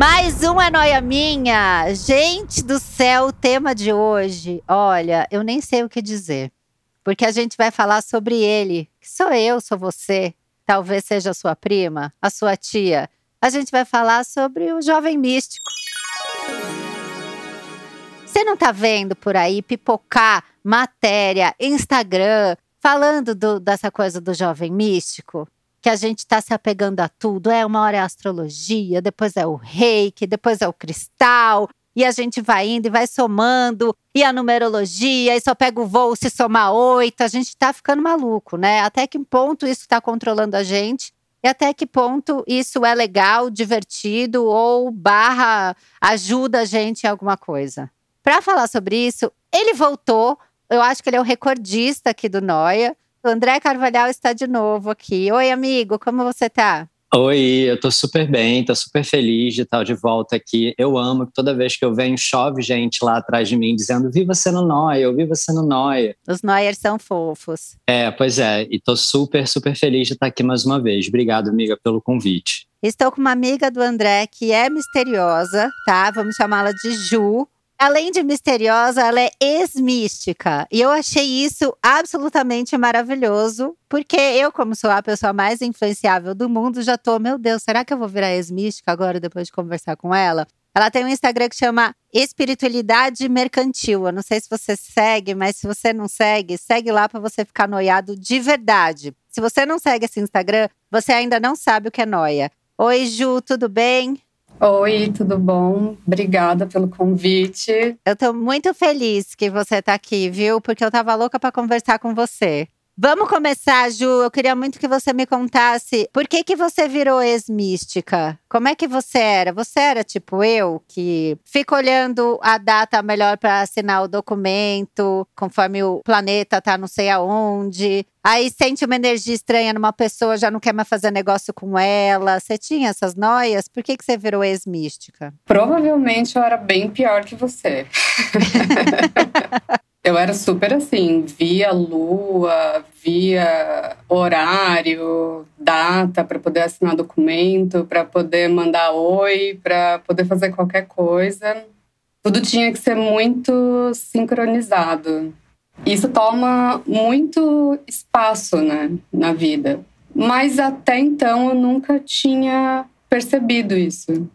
Mais uma noia minha! Gente do céu, o tema de hoje, olha, eu nem sei o que dizer. Porque a gente vai falar sobre ele, que sou eu, sou você, talvez seja a sua prima, a sua tia. A gente vai falar sobre o jovem místico. Você não tá vendo por aí pipocar matéria, Instagram, falando do, dessa coisa do jovem místico? Que a gente está se apegando a tudo. É uma hora é a astrologia, depois é o reiki, depois é o cristal. E a gente vai indo e vai somando, e a numerologia, e só pega o voo se somar oito. A gente está ficando maluco, né? Até que ponto isso está controlando a gente? E até que ponto isso é legal, divertido ou barra ajuda a gente em alguma coisa? Para falar sobre isso, ele voltou. Eu acho que ele é o recordista aqui do Noia. O André Carvalhal está de novo aqui. Oi, amigo, como você tá? Oi, eu tô super bem, tô super feliz de estar de volta aqui. Eu amo que toda vez que eu venho, chove gente lá atrás de mim dizendo Viva sendo Noia, eu viva sendo Noia. Os Noiers são fofos. É, pois é, e tô super, super feliz de estar aqui mais uma vez. Obrigado, amiga, pelo convite. Estou com uma amiga do André que é misteriosa, tá? Vamos chamá-la de Ju. Além de misteriosa, ela é ex-mística. E eu achei isso absolutamente maravilhoso, porque eu, como sou a pessoa mais influenciável do mundo, já tô, meu Deus, será que eu vou virar ex-mística agora, depois de conversar com ela? Ela tem um Instagram que chama Espiritualidade Mercantil. Eu não sei se você segue, mas se você não segue, segue lá para você ficar noiado de verdade. Se você não segue esse Instagram, você ainda não sabe o que é noia. Oi, Ju, tudo bem? Oi, tudo bom? Obrigada pelo convite. Eu tô muito feliz que você tá aqui, viu? Porque eu tava louca para conversar com você. Vamos começar, Ju. Eu queria muito que você me contasse por que que você virou ex-mística. Como é que você era? Você era tipo eu, que fica olhando a data melhor para assinar o documento, conforme o planeta tá não sei aonde. Aí sente uma energia estranha numa pessoa, já não quer mais fazer negócio com ela. Você tinha essas noias? Por que, que você virou ex-mística? Provavelmente eu era bem pior que você. Eu era super assim, via lua, via horário, data para poder assinar documento, para poder mandar oi, para poder fazer qualquer coisa. Tudo tinha que ser muito sincronizado. Isso toma muito espaço, né, na vida. Mas até então eu nunca tinha percebido isso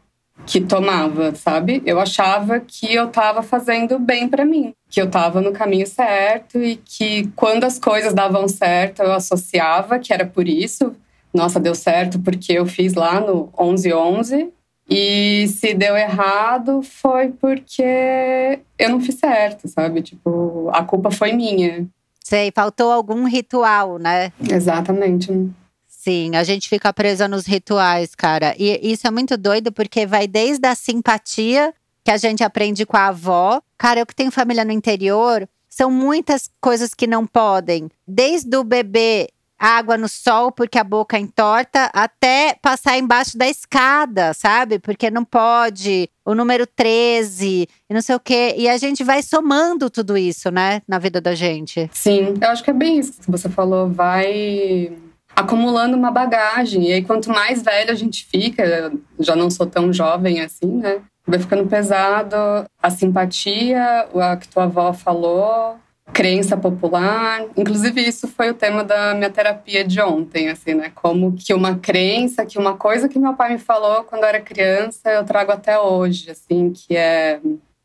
que tomava, sabe? Eu achava que eu estava fazendo bem para mim, que eu estava no caminho certo e que quando as coisas davam certo, eu associava que era por isso. Nossa, deu certo porque eu fiz lá no 1111. E se deu errado foi porque eu não fiz certo, sabe? Tipo, a culpa foi minha. Sei, faltou algum ritual, né? Exatamente. Sim, a gente fica presa nos rituais, cara. E isso é muito doido porque vai desde a simpatia que a gente aprende com a avó. Cara, eu que tenho família no interior, são muitas coisas que não podem. Desde o bebê água no sol porque a boca entorta, até passar embaixo da escada, sabe? Porque não pode. O número 13 e não sei o quê. E a gente vai somando tudo isso, né, na vida da gente. Sim, eu acho que é bem isso que você falou. Vai acumulando uma bagagem. E aí, quanto mais velho a gente fica, já não sou tão jovem assim, né? Vai ficando pesado a simpatia, o que tua avó falou, crença popular. Inclusive, isso foi o tema da minha terapia de ontem, assim, né? Como que uma crença, que uma coisa que meu pai me falou quando eu era criança, eu trago até hoje, assim, que é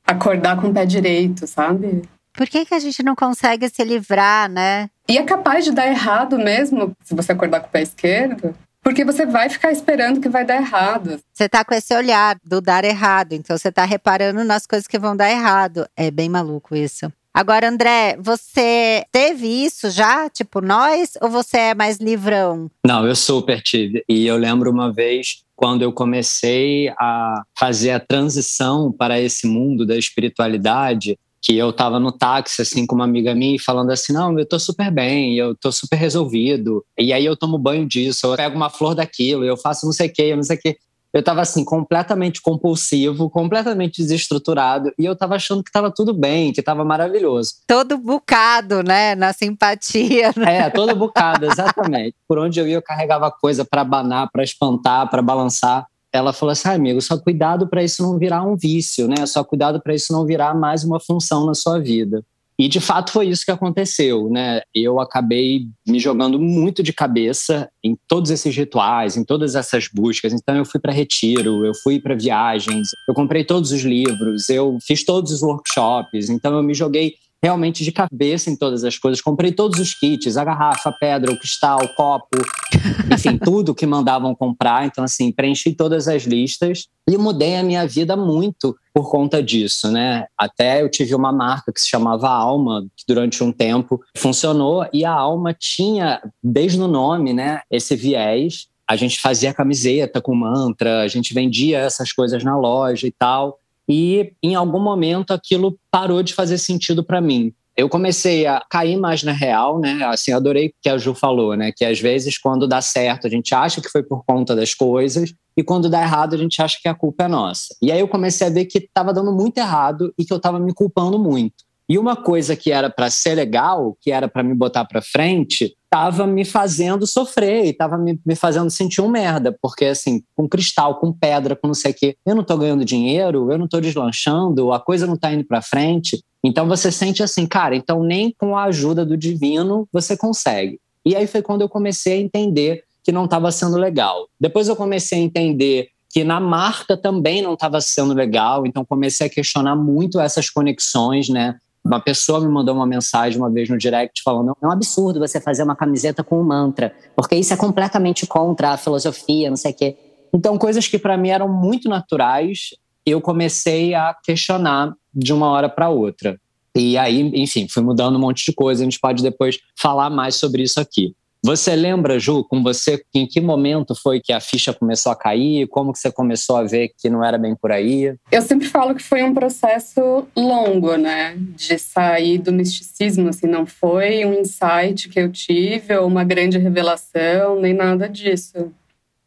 acordar com o pé direito, sabe? Por que, que a gente não consegue se livrar, né? E é capaz de dar errado mesmo se você acordar com o pé esquerdo. Porque você vai ficar esperando que vai dar errado. Você tá com esse olhar do dar errado, então você tá reparando nas coisas que vão dar errado. É bem maluco isso. Agora, André, você teve isso já, tipo nós, ou você é mais livrão? Não, eu super tive. E eu lembro uma vez quando eu comecei a fazer a transição para esse mundo da espiritualidade, que eu estava no táxi assim com uma amiga minha falando assim, não, eu tô super bem, eu tô super resolvido. E aí eu tomo banho disso, eu pego uma flor daquilo, eu faço não sei o que, não sei o que eu estava assim completamente compulsivo, completamente desestruturado e eu estava achando que estava tudo bem, que estava maravilhoso. Todo bucado, né, na simpatia. Né? É, todo bucado, exatamente. Por onde eu ia eu carregava coisa para abanar, para espantar, para balançar. Ela falou assim: ah, amigo, só cuidado para isso não virar um vício, né? Só cuidado para isso não virar mais uma função na sua vida. E de fato foi isso que aconteceu, né? Eu acabei me jogando muito de cabeça em todos esses rituais, em todas essas buscas. Então eu fui para retiro, eu fui para viagens, eu comprei todos os livros, eu fiz todos os workshops. Então eu me joguei realmente de cabeça em todas as coisas. Comprei todos os kits, a garrafa, a pedra, o cristal, o copo, enfim, tudo que mandavam comprar. Então, assim, preenchi todas as listas e mudei a minha vida muito por conta disso, né? Até eu tive uma marca que se chamava Alma, que durante um tempo funcionou e a Alma tinha, desde o nome, né, esse viés. A gente fazia camiseta com mantra, a gente vendia essas coisas na loja e tal. E em algum momento aquilo parou de fazer sentido para mim. Eu comecei a cair mais na real, né? Assim, adorei o que a Ju falou, né? Que às vezes quando dá certo a gente acha que foi por conta das coisas e quando dá errado a gente acha que a culpa é nossa. E aí eu comecei a ver que estava dando muito errado e que eu estava me culpando muito. E uma coisa que era para ser legal, que era para me botar para frente, estava me fazendo sofrer e me, me, fazendo sentir um merda, porque assim, com cristal, com pedra, com não sei o quê, eu não estou ganhando dinheiro, eu não estou deslanchando, a coisa não está indo para frente. Então você sente assim, cara, então nem com a ajuda do divino você consegue. E aí foi quando eu comecei a entender que não estava sendo legal. Depois eu comecei a entender que na marca também não estava sendo legal, então comecei a questionar muito essas conexões, né? Uma pessoa me mandou uma mensagem uma vez no direct falando: é um absurdo você fazer uma camiseta com um mantra, porque isso é completamente contra a filosofia, não sei o quê. Então, coisas que para mim eram muito naturais, eu comecei a questionar de uma hora para outra. E aí, enfim, fui mudando um monte de coisa. A gente pode depois falar mais sobre isso aqui. Você lembra, Ju, com você, em que momento foi que a ficha começou a cair? Como que você começou a ver que não era bem por aí? Eu sempre falo que foi um processo longo, né? De sair do misticismo, assim, não foi um insight que eu tive ou uma grande revelação, nem nada disso.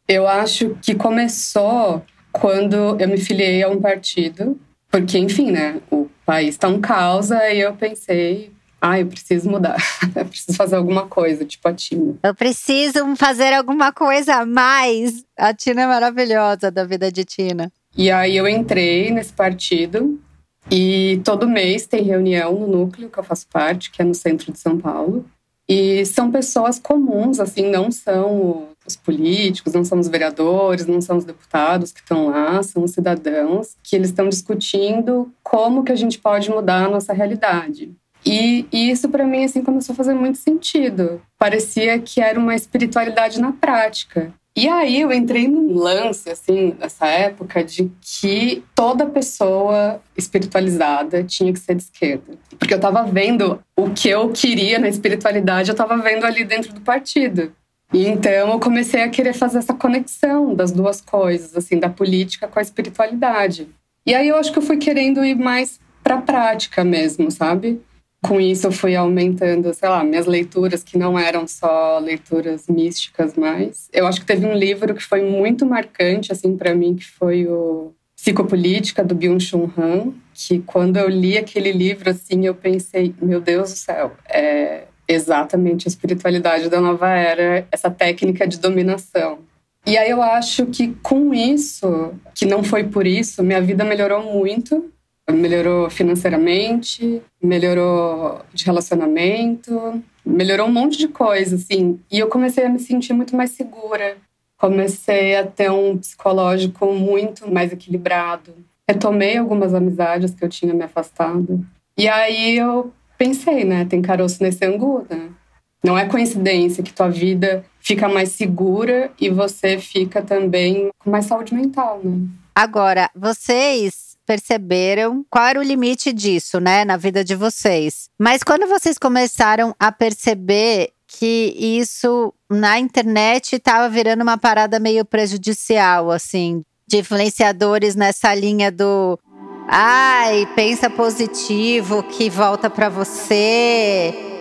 Eu acho que começou quando eu me filiei a um partido, porque, enfim, né? O país está um caos, e eu pensei, ah, eu preciso mudar. eu preciso fazer alguma coisa, tipo a Tina. Eu preciso fazer alguma coisa a mais. A Tina é maravilhosa da vida de Tina. E aí eu entrei nesse partido e todo mês tem reunião no núcleo que eu faço parte, que é no centro de São Paulo. E são pessoas comuns, assim, não são os políticos, não são os vereadores, não são os deputados que estão lá, são os cidadãos que eles estão discutindo como que a gente pode mudar a nossa realidade. E, e isso para mim assim começou a fazer muito sentido. Parecia que era uma espiritualidade na prática. E aí eu entrei num lance, assim, nessa época, de que toda pessoa espiritualizada tinha que ser de esquerda. Porque eu tava vendo o que eu queria na espiritualidade, eu tava vendo ali dentro do partido. E então eu comecei a querer fazer essa conexão das duas coisas, assim, da política com a espiritualidade. E aí eu acho que eu fui querendo ir mais pra prática mesmo, sabe? Com isso eu fui aumentando, sei lá, minhas leituras, que não eram só leituras místicas mais. Eu acho que teve um livro que foi muito marcante, assim, para mim, que foi o Psicopolítica, do Byung-Chul Han, que quando eu li aquele livro, assim, eu pensei, meu Deus do céu, é exatamente a espiritualidade da nova era, essa técnica de dominação. E aí eu acho que com isso, que não foi por isso, minha vida melhorou muito, melhorou financeiramente, melhorou de relacionamento, melhorou um monte de coisa, assim. E eu comecei a me sentir muito mais segura. Comecei a ter um psicológico muito mais equilibrado. Retomei algumas amizades que eu tinha me afastado. E aí eu pensei, né? Tem caroço nesse angu, né? Não é coincidência que tua vida fica mais segura e você fica também com mais saúde mental, né? Agora, vocês perceberam qual era o limite disso, né, na vida de vocês. Mas quando vocês começaram a perceber que isso na internet estava virando uma parada meio prejudicial, assim, de influenciadores nessa linha do ai, pensa positivo que volta para você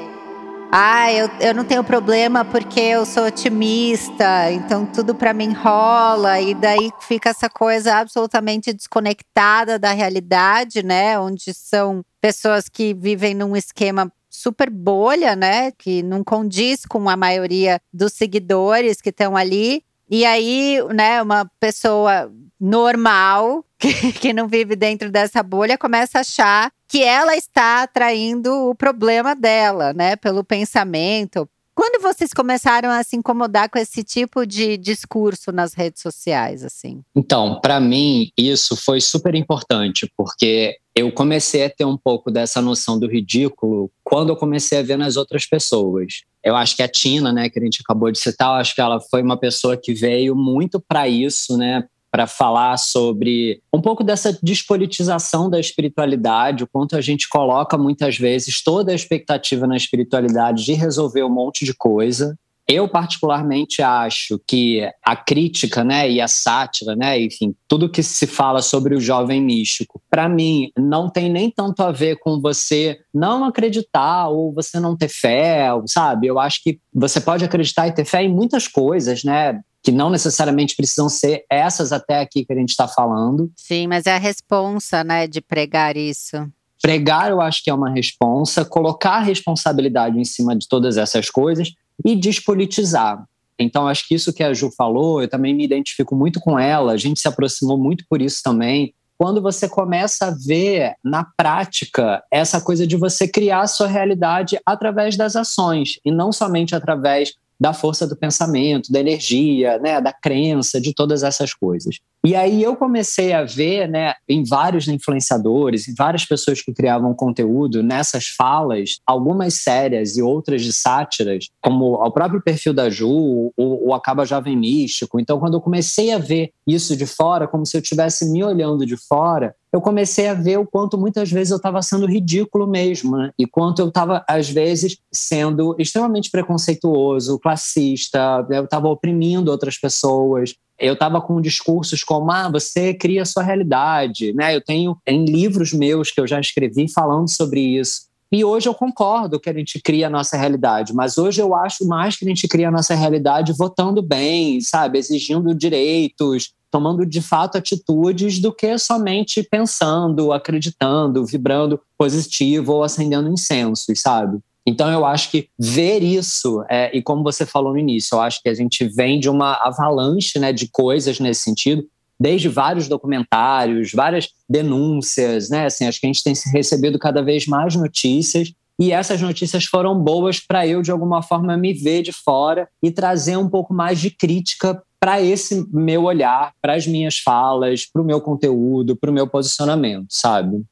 ah, eu, eu não tenho problema porque eu sou otimista, então tudo para mim rola, e daí fica essa coisa absolutamente desconectada da realidade, né? Onde são pessoas que vivem num esquema super bolha, né? Que não condiz com a maioria dos seguidores que estão ali. E aí, né, uma pessoa normal, que, que não vive dentro dessa bolha, começa a achar que ela está atraindo o problema dela, né? Pelo pensamento. Quando vocês começaram a se incomodar com esse tipo de discurso nas redes sociais, assim? Então, para mim, isso foi super importante, porque eu comecei a ter um pouco dessa noção do ridículo quando eu comecei a ver nas outras pessoas. Eu acho que a Tina, né, que a gente acabou de citar, acho que ela foi uma pessoa que veio muito para isso, né, para falar sobre um pouco dessa despolitização da espiritualidade, o quanto a gente coloca muitas vezes toda a expectativa na espiritualidade de resolver um monte de coisa. Eu particularmente acho que a crítica, né, e a sátira, né, enfim, tudo que se fala sobre o jovem místico, para mim não tem nem tanto a ver com você não acreditar ou você não ter fé, sabe? Eu acho que você pode acreditar e ter fé em muitas coisas, né? Que não necessariamente precisam ser essas até aqui que a gente está falando. Sim, mas é a responsa, né, de pregar isso. Pregar, eu acho que é uma responsa, colocar a responsabilidade em cima de todas essas coisas e despolitizar. Então, acho que isso que a Ju falou, eu também me identifico muito com ela, a gente se aproximou muito por isso também. Quando você começa a ver na prática essa coisa de você criar a sua realidade através das ações e não somente através da força do pensamento, da energia, né, da crença, de todas essas coisas. E aí eu comecei a ver, né, em vários influenciadores, em várias pessoas que criavam conteúdo nessas falas, algumas sérias e outras de sátiras, como o próprio perfil da Ju, o, o Acaba Jovem Místico. Então, quando eu comecei a ver isso de fora, como se eu estivesse me olhando de fora, eu comecei a ver o quanto muitas vezes eu estava sendo ridículo mesmo, né? e quanto eu estava, às vezes, sendo extremamente preconceituoso, classista, eu estava oprimindo outras pessoas. Eu estava com discursos como, ah, você cria a sua realidade, né? Eu tenho em livros meus que eu já escrevi falando sobre isso. E hoje eu concordo que a gente cria a nossa realidade, mas hoje eu acho mais que a gente cria a nossa realidade votando bem, sabe? Exigindo direitos, tomando de fato atitudes do que somente pensando, acreditando, vibrando positivo ou acendendo incensos, sabe? Então eu acho que ver isso, é, e como você falou no início, eu acho que a gente vem de uma avalanche né, de coisas nesse sentido, desde vários documentários, várias denúncias, né? Assim, acho que a gente tem recebido cada vez mais notícias e essas notícias foram boas para eu, de alguma forma, me ver de fora e trazer um pouco mais de crítica para esse meu olhar, para as minhas falas, para o meu conteúdo, para o meu posicionamento, sabe?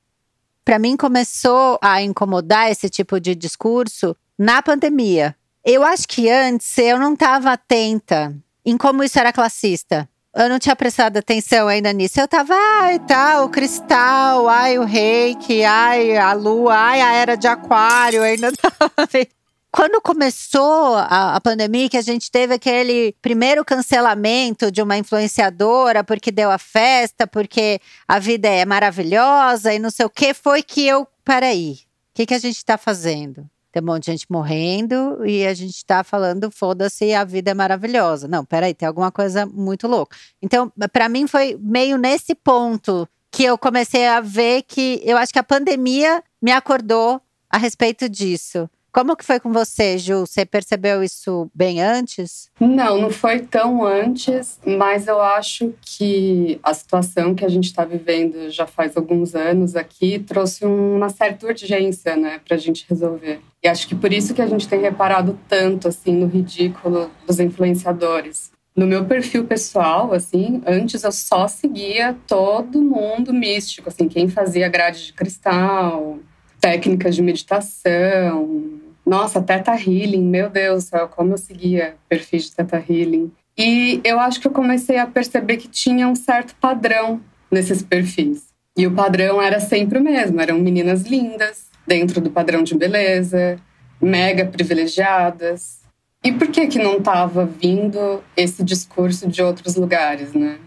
Para mim começou a incomodar esse tipo de discurso na pandemia. Eu acho que antes eu não estava atenta em como isso era classista. Eu não tinha prestado atenção ainda nisso. Eu tava, ai, tá, o cristal, ai, o reiki, ai, a lua, ai, a era de aquário, ainda tava quando começou a, a, pandemia, que a gente teve aquele primeiro cancelamento de uma influenciadora porque deu a festa, porque a vida é maravilhosa e não sei o que, foi que eu. Peraí, o que, que a gente está fazendo? Tem um monte de gente morrendo e a gente está falando, foda-se, a vida é maravilhosa. Não, peraí, tem alguma coisa muito louca. Então, para mim, foi meio nesse ponto que eu comecei a ver que eu acho que a pandemia me acordou a respeito disso. Como que foi com você, Ju? Você percebeu isso bem antes? Não, não foi tão antes, mas eu acho que a situação que a gente está vivendo já faz alguns anos aqui trouxe uma certa urgência, né, para a gente resolver. E acho que por isso que a gente tem reparado tanto assim no ridículo dos influenciadores. No meu perfil pessoal, assim, antes eu só seguia todo mundo místico, assim, quem fazia grade de cristal, técnicas de meditação, nossa, Teta Healing, meu Deus como eu seguia perfis de Teta Healing. E eu acho que eu comecei a perceber que tinha um certo padrão nesses perfis. E o padrão era sempre o mesmo, eram meninas lindas, dentro do padrão de beleza, mega privilegiadas. E por que que não estava vindo esse discurso de outros lugares, né?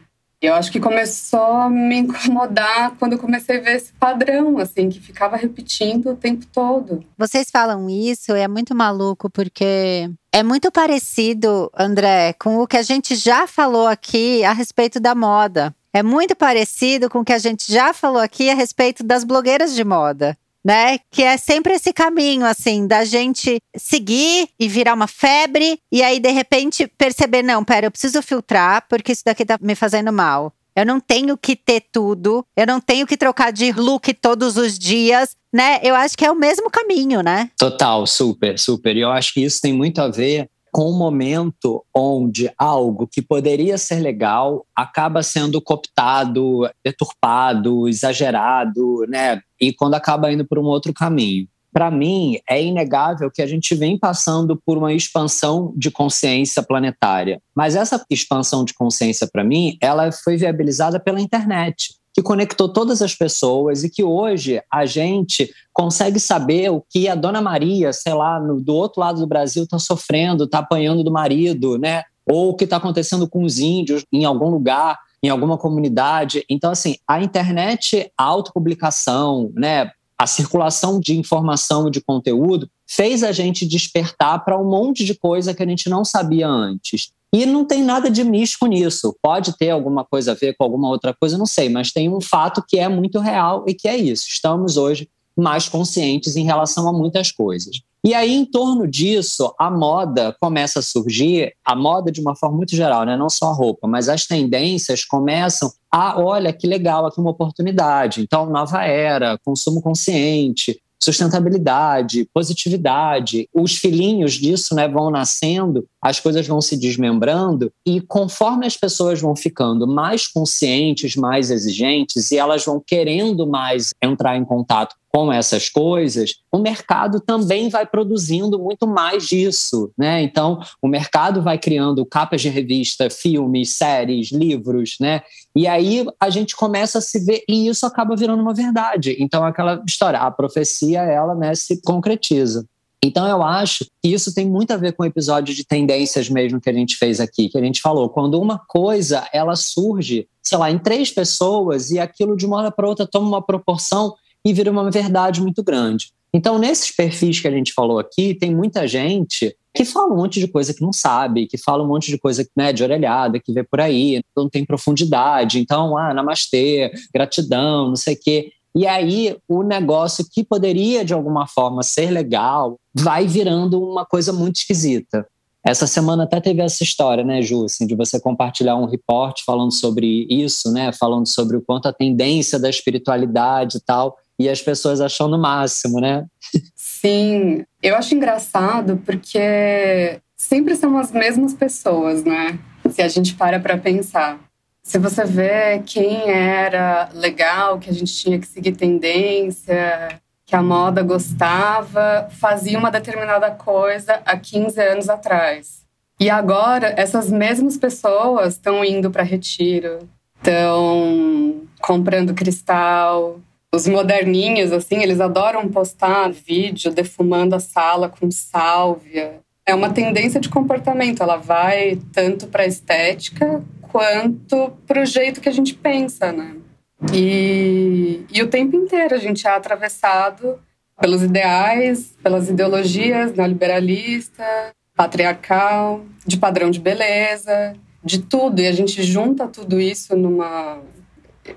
Eu acho que começou a me incomodar quando eu comecei a ver esse padrão, assim, que ficava repetindo o tempo todo. Vocês falam isso, é muito maluco, porque é muito parecido, André, com o que a gente já falou aqui a respeito da moda. É muito parecido com o que a gente já falou aqui a respeito das blogueiras de moda né? Que é sempre esse caminho, assim, da gente seguir e virar uma febre, e aí, de repente, perceber: não, pera, eu preciso filtrar, porque isso daqui tá me fazendo mal. Eu não tenho que ter tudo, eu não tenho que trocar de look todos os dias, né? Eu acho que é o mesmo caminho, né? Total, super, super. E eu acho que isso tem muito a ver com um momento onde algo que poderia ser legal acaba sendo cooptado, deturpado, exagerado, né? E quando acaba indo por um outro caminho. Para mim, é inegável que a gente vem passando por uma expansão de consciência planetária. Mas essa expansão de consciência, para mim, ela foi viabilizada pela internet que conectou todas as pessoas e que hoje a gente consegue saber o que a dona Maria, sei lá, no, do outro lado do Brasil está sofrendo, está apanhando do marido, né? Ou o que está acontecendo com os índios em algum lugar, em alguma comunidade. Então, assim, a internet, a autopublicação, né? A circulação de informação e de conteúdo fez a gente despertar para um monte de coisa que a gente não sabia antes. E não tem nada de místico nisso. Pode ter alguma coisa a ver com alguma outra coisa, não sei, mas tem um fato que é muito real e que é isso. Estamos hoje mais conscientes em relação a muitas coisas. E aí, em torno disso, a moda começa a surgir, a moda de uma forma muito geral, né? não só a roupa, mas as tendências começam a, olha que legal, aqui uma oportunidade. Então, nova era, consumo consciente, sustentabilidade, positividade. Os filhinhos disso né, vão nascendo, as coisas vão se desmembrando, e conforme as pessoas vão ficando mais conscientes, mais exigentes, e elas vão querendo mais entrar em contato com essas coisas, o mercado também vai produzindo muito mais disso, né? Então, o mercado vai criando capas de revista, filmes, séries, livros, né? E aí a gente começa a se ver e isso acaba virando uma verdade. Então, aquela história, a profecia, ela, né, se concretiza. Então, eu acho que isso tem muito a ver com o episódio de tendências mesmo que a gente fez aqui, que a gente falou. Quando uma coisa, ela surge, sei lá, em três pessoas e aquilo de uma hora para outra toma uma proporção e vira uma verdade muito grande. Então, nesses perfis que a gente falou aqui, tem muita gente que fala um monte de coisa que não sabe, que fala um monte de coisa né, de orelhada, que vê por aí, não tem profundidade. Então, ah, namastê, gratidão, não sei o quê. E aí, o negócio que poderia, de alguma forma, ser legal, vai virando uma coisa muito esquisita. Essa semana até teve essa história, né, Ju, assim, de você compartilhar um report falando sobre isso, né, falando sobre o quanto a tendência da espiritualidade e tal e as pessoas acham no máximo, né? Sim, eu acho engraçado porque sempre são as mesmas pessoas, né? Se a gente para para pensar. Se você vê quem era legal, que a gente tinha que seguir tendência, que a moda gostava, fazia uma determinada coisa há 15 anos atrás. E agora, essas mesmas pessoas estão indo para retiro, estão comprando cristal, os moderninhos, assim, eles adoram postar vídeo defumando a sala com sálvia. É uma tendência de comportamento, ela vai tanto para a estética quanto para o jeito que a gente pensa, né? E, e o tempo inteiro a gente é atravessado pelos ideais, pelas ideologias neoliberalista, patriarcal, de padrão de beleza, de tudo. E a gente junta tudo isso numa.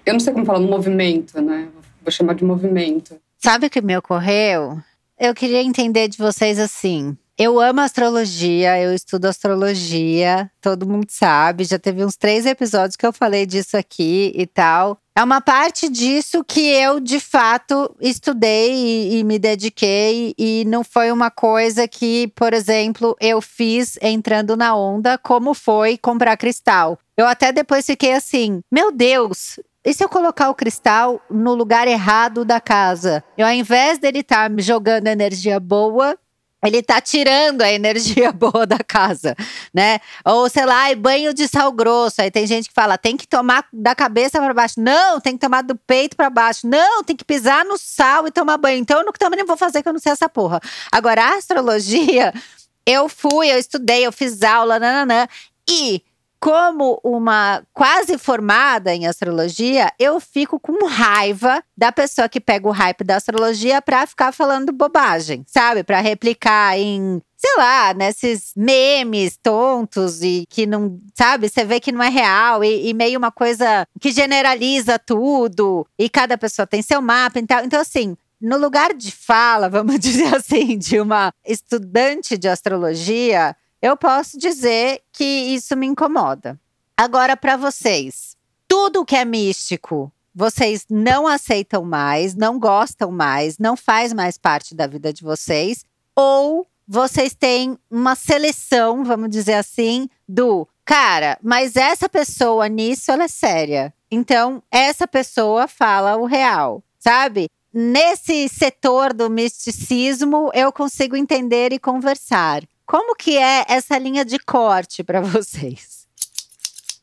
Eu não sei como falar, num movimento, né? Vou chamar de movimento. Sabe o que me ocorreu? Eu queria entender de vocês assim. Eu amo astrologia, eu estudo astrologia, todo mundo sabe. Já teve uns três episódios que eu falei disso aqui e tal. É uma parte disso que eu, de fato, estudei e, e, me dediquei, e não foi uma coisa que, por exemplo, eu fiz entrando na onda, como foi comprar cristal. Eu até depois fiquei assim: meu Deus, e se eu colocar o cristal no lugar errado da casa? Eu, ao invés dele estar tá me jogando energia boa, ele tá tirando a energia boa da casa, né? Ou sei lá, banho de sal grosso. Aí tem gente que fala, tem que tomar da cabeça para baixo. Não, tem que tomar do peito para baixo. Não, tem que pisar no sal e tomar banho. Então eu também não vou fazer que eu não sei essa porra. Agora a astrologia, eu fui, eu estudei, eu fiz aula, nananã. E como uma quase formada em astrologia, eu fico com raiva da pessoa que pega o hype da astrologia para ficar falando bobagem, sabe? Para replicar em sei lá, nesses memes tontos e que não, sabe, você vê que não é real e, e, meio uma coisa que generaliza tudo e cada pessoa tem seu mapa e tal. Então, assim, no lugar de fala, vamos dizer assim, de uma estudante de astrologia, eu posso dizer que isso me incomoda. Agora, para vocês, tudo que é místico, vocês não aceitam mais, não gostam mais, não faz mais parte da vida de vocês, ou vocês têm uma seleção, vamos dizer assim, do cara, mas essa pessoa nisso ela é séria. Então, essa pessoa fala o real, sabe? Nesse setor do misticismo, eu consigo entender e conversar. Como que é essa linha de corte para vocês?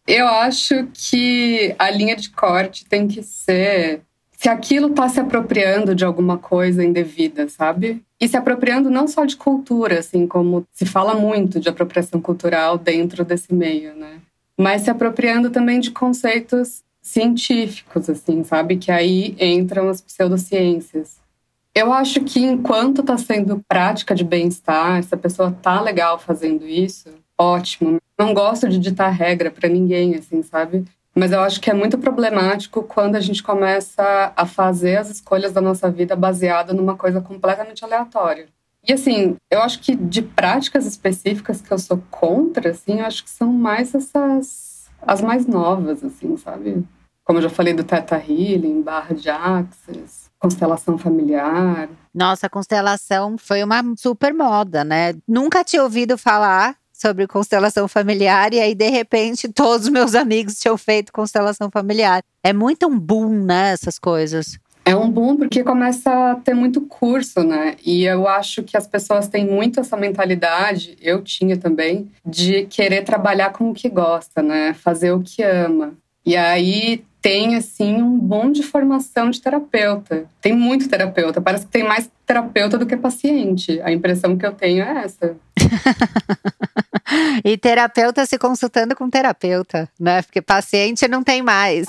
Eu acho que a linha de corte tem que ser se aquilo está se apropriando de alguma coisa indevida, sabe? E se apropriando não só de cultura, assim como se fala muito de apropriação cultural dentro desse meio, né? Mas se apropriando também de conceitos científicos, assim, sabe? Que aí entram as pseudociências. Eu acho que enquanto está sendo prática de bem-estar, se a pessoa tá legal fazendo isso, ótimo. Não gosto de ditar regra para ninguém, assim, sabe? Mas eu acho que é muito problemático quando a gente começa a fazer as escolhas da nossa vida baseada numa coisa completamente aleatória. E assim, eu acho que de práticas específicas que eu sou contra, assim, eu acho que são mais essas as mais novas, assim, sabe? Como eu já falei do Teta Healing, barra de Axis, constelação familiar. Nossa, constelação foi uma super moda, né? Nunca tinha ouvido falar sobre constelação familiar e aí de repente todos os meus amigos tinham feito constelação familiar. É muito um boom, né, essas coisas. É um boom porque começa a ter muito curso, né? E eu acho que as pessoas têm muito essa mentalidade, eu tinha também, de querer trabalhar com o que gosta, né? Fazer o que ama. E aí tem assim um bom de formação de terapeuta. Tem muito terapeuta, parece que tem mais terapeuta do que paciente. A impressão que eu tenho é essa. e terapeuta se consultando com terapeuta, né? Porque paciente não tem mais.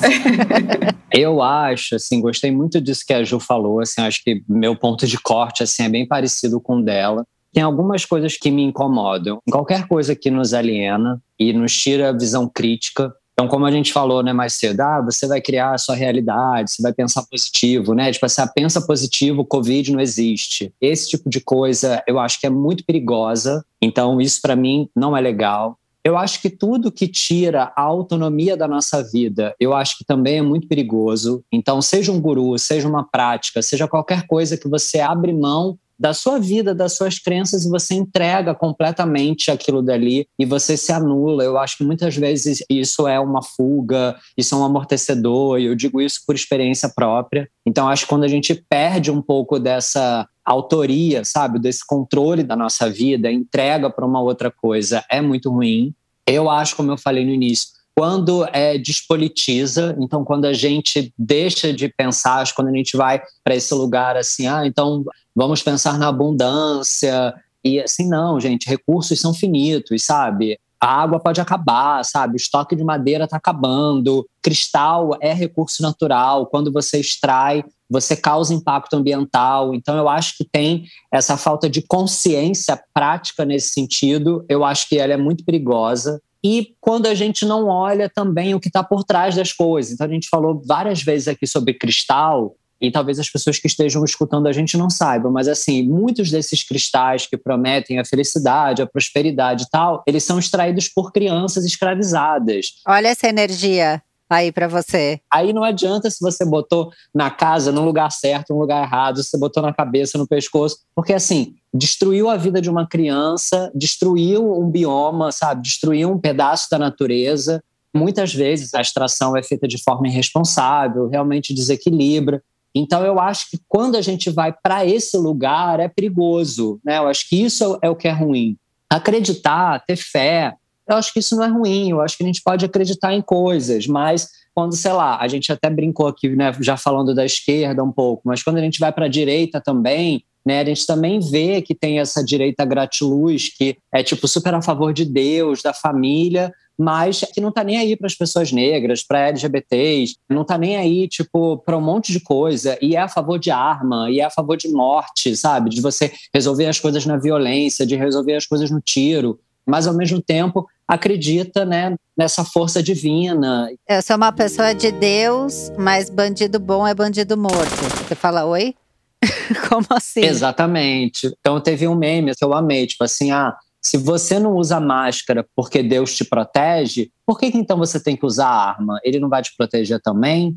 eu acho, assim, gostei muito disso que a Ju falou, assim, acho que meu ponto de corte assim é bem parecido com o dela. Tem algumas coisas que me incomodam. Qualquer coisa que nos aliena e nos tira a visão crítica então, como a gente falou né, mais cedo, ah, você vai criar a sua realidade, você vai pensar positivo, né? Tipo assim, ah, pensa positivo, Covid não existe. Esse tipo de coisa eu acho que é muito perigosa. Então, isso para mim não é legal. Eu acho que tudo que tira a autonomia da nossa vida, eu acho que também é muito perigoso. Então, seja um guru, seja uma prática, seja qualquer coisa que você abre mão da sua vida, das suas crenças e você entrega completamente aquilo dali e você se anula. Eu acho que muitas vezes isso é uma fuga, isso é um amortecedor, e eu digo isso por experiência própria. Então, acho que quando a gente perde um pouco dessa autoria, sabe, desse controle da nossa vida, entrega para uma outra coisa, é muito ruim. Eu acho, como eu falei no início, quando é despolitiza, então quando a gente deixa de pensar, quando a gente vai para esse lugar assim, ah, então vamos pensar na abundância e assim não, gente, recursos são finitos, sabe? A água pode acabar, sabe? O estoque de madeira está acabando. Cristal é recurso natural. Quando você extrai, você causa impacto ambiental. Então, eu acho que tem essa falta de consciência prática nesse sentido. Eu acho que ela é muito perigosa e quando a gente não olha também o que está por trás das coisas. Então, a gente falou várias vezes aqui sobre cristal, e talvez as pessoas que estejam escutando a gente não saibam, mas assim, muitos desses cristais que prometem a felicidade, a prosperidade e tal, eles são extraídos por crianças escravizadas. Olha essa energia aí para você. Aí não adianta se você botou na casa, no lugar certo, no lugar errado, se você botou na cabeça, no pescoço, porque assim, destruiu a vida de uma criança, destruiu um bioma, sabe? Destruiu um pedaço da natureza. Muitas vezes a extração é feita de forma irresponsável, realmente desequilibra. Então, eu acho que quando a gente vai para esse lugar é perigoso, né? Eu acho que isso é o que é ruim. Acreditar, ter fé, eu acho que isso não é ruim. Eu acho que a gente pode acreditar em coisas, mas quando, sei lá, a gente até brincou aqui, né, já falando da esquerda um pouco, mas quando a gente vai para a direita também, né, a gente também vê que tem essa direita gratiluz que é tipo super a favor de Deus, da família, mas que não tá nem aí para as pessoas negras, para LGBTs, não tá nem aí, tipo, para um monte de coisa, e é a favor de arma, e é a favor de morte, sabe? De você resolver as coisas na violência, de resolver as coisas no tiro, mas ao mesmo tempo acredita, né, nessa força divina. Eu sou uma pessoa de Deus, mas bandido bom é bandido morto. Você fala oi? Como assim? Exatamente. Então teve um meme que eu amei, tipo assim, ah, se você não usa máscara porque Deus te protege, por que, que então você tem que usar arma? Ele não vai te proteger também?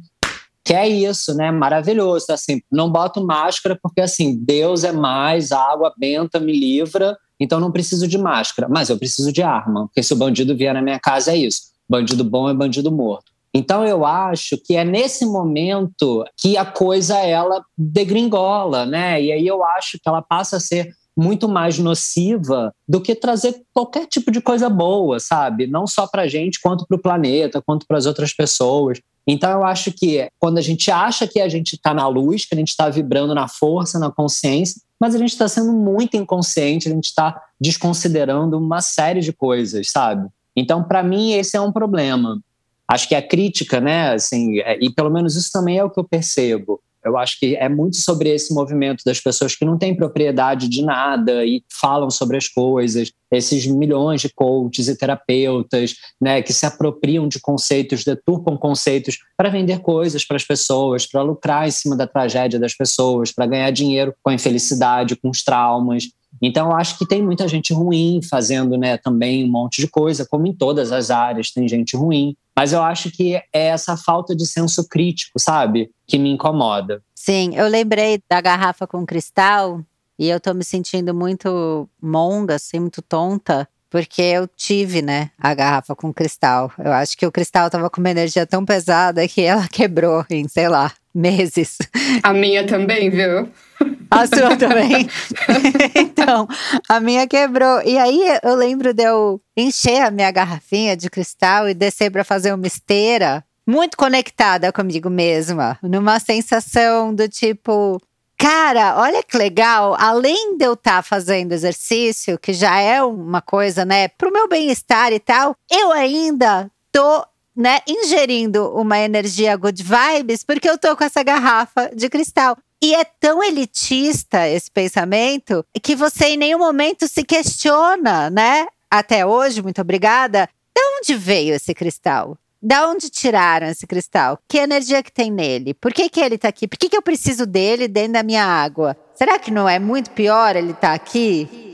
Que é isso, né? Maravilhoso. Assim, não boto máscara porque assim, Deus é mais, a água benta me livra, então não preciso de máscara. Mas eu preciso de arma, porque se o bandido vier na minha casa é isso. Bandido bom é bandido morto. Então eu acho que é nesse momento que a coisa ela degringola, né? E aí eu acho que ela passa a ser muito mais nociva do que trazer qualquer tipo de coisa boa, sabe? Não só para gente, quanto para o planeta, quanto para as outras pessoas. Então, eu acho que quando a gente acha que a gente está na luz, que a gente está vibrando na força, na consciência, mas a gente está sendo muito inconsciente, a gente está desconsiderando uma série de coisas, sabe? Então, para mim, esse é um problema. Acho que a crítica, né, assim, é, e pelo menos isso também é o que eu percebo. Eu acho que é muito sobre esse movimento das pessoas que não têm propriedade de nada e falam sobre as coisas, esses milhões de coaches e terapeutas, né, que se apropriam de conceitos, deturpam conceitos para vender coisas para as pessoas, para lucrar em cima da tragédia das pessoas, para ganhar dinheiro com a infelicidade, com os traumas. Então, eu acho que tem muita gente ruim fazendo né, também um monte de coisa, como em todas as áreas tem gente ruim. Mas eu acho que é essa falta de senso crítico, sabe? Que me incomoda. Sim, eu lembrei da garrafa com cristal e eu tô me sentindo muito monga, assim, muito tonta. Porque eu tive, né, a garrafa com cristal. Eu acho que o cristal tava com uma energia tão pesada que ela quebrou em, sei lá, meses. A minha também, viu? A sua também? então, a minha quebrou. E aí eu lembro de eu encher a minha garrafinha de cristal e descer para fazer uma esteira, muito conectada comigo mesma, numa sensação do tipo. Cara, olha que legal, além de eu estar tá fazendo exercício, que já é uma coisa, né, pro meu bem-estar e tal, eu ainda tô né, ingerindo uma energia good vibes porque eu tô com essa garrafa de cristal. E é tão elitista esse pensamento que você em nenhum momento se questiona, né? Até hoje, muito obrigada. De onde veio esse cristal? Da onde tiraram esse cristal? Que energia que tem nele? Por que, que ele está aqui? Por que, que eu preciso dele dentro da minha água? Será que não é muito pior ele estar tá aqui?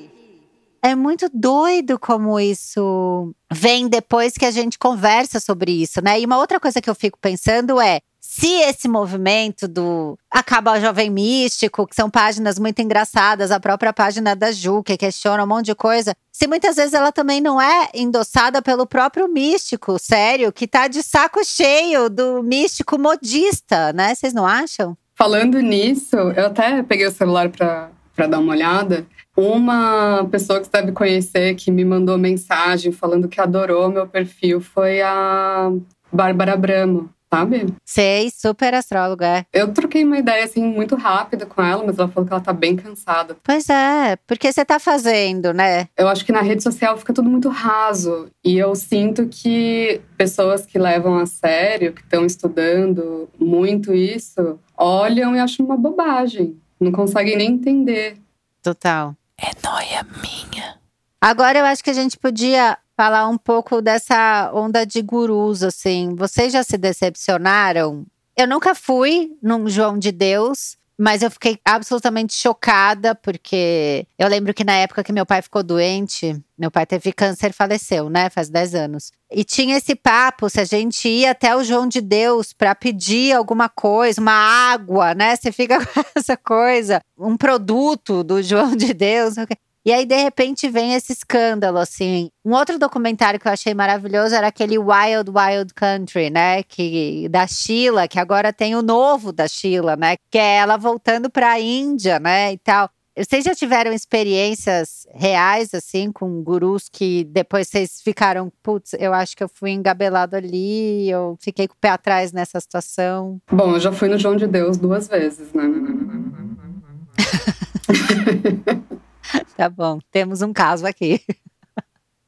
É muito doido como isso vem depois que a gente conversa sobre isso, né? E uma outra coisa que eu fico pensando é: se esse movimento do Acaba Jovem Místico, que são páginas muito engraçadas, a própria página da Ju, que questiona um monte de coisa, se muitas vezes ela também não é endossada pelo próprio místico, sério, que tá de saco cheio do místico modista, né? Vocês não acham? Falando nisso, eu até peguei o celular para dar uma olhada. Uma pessoa que você deve conhecer que me mandou mensagem falando que adorou meu perfil foi a Bárbara Bramo sabe? Sei, super astróloga. É. Eu troquei uma ideia assim muito rápida com ela, mas ela falou que ela tá bem cansada. Pois é, porque você tá fazendo, né? Eu acho que na rede social fica tudo muito raso e eu sinto que pessoas que levam a sério, que estão estudando muito isso, olham e acham uma bobagem, não conseguem nem entender. Total. É noia minha. Agora eu acho que a gente podia falar um pouco dessa onda de gurus, assim. Vocês já se decepcionaram? Eu nunca fui num João de Deus, mas eu fiquei absolutamente chocada, porque eu lembro que na época que meu pai ficou doente, meu pai teve câncer e faleceu, né? Faz 10 anos. E tinha esse papo, se a gente ia até o João de Deus para pedir alguma coisa, uma água, né? Você fica com essa coisa, um produto do João de Deus. E aí, de repente, vem esse escândalo, assim. Um outro documentário que eu achei maravilhoso era aquele Wild Wild Country, né? Que, da Sheila, que agora tem o novo da Sheila, né? Que é ela voltando para a Índia, né? E tal. Vocês já tiveram experiências reais, assim, com gurus que depois vocês ficaram, putz, eu acho que eu fui engabelado ali, eu fiquei com o pé atrás nessa situação? Bom, eu já fui no João de Deus duas vezes, né? tá bom, temos um caso aqui.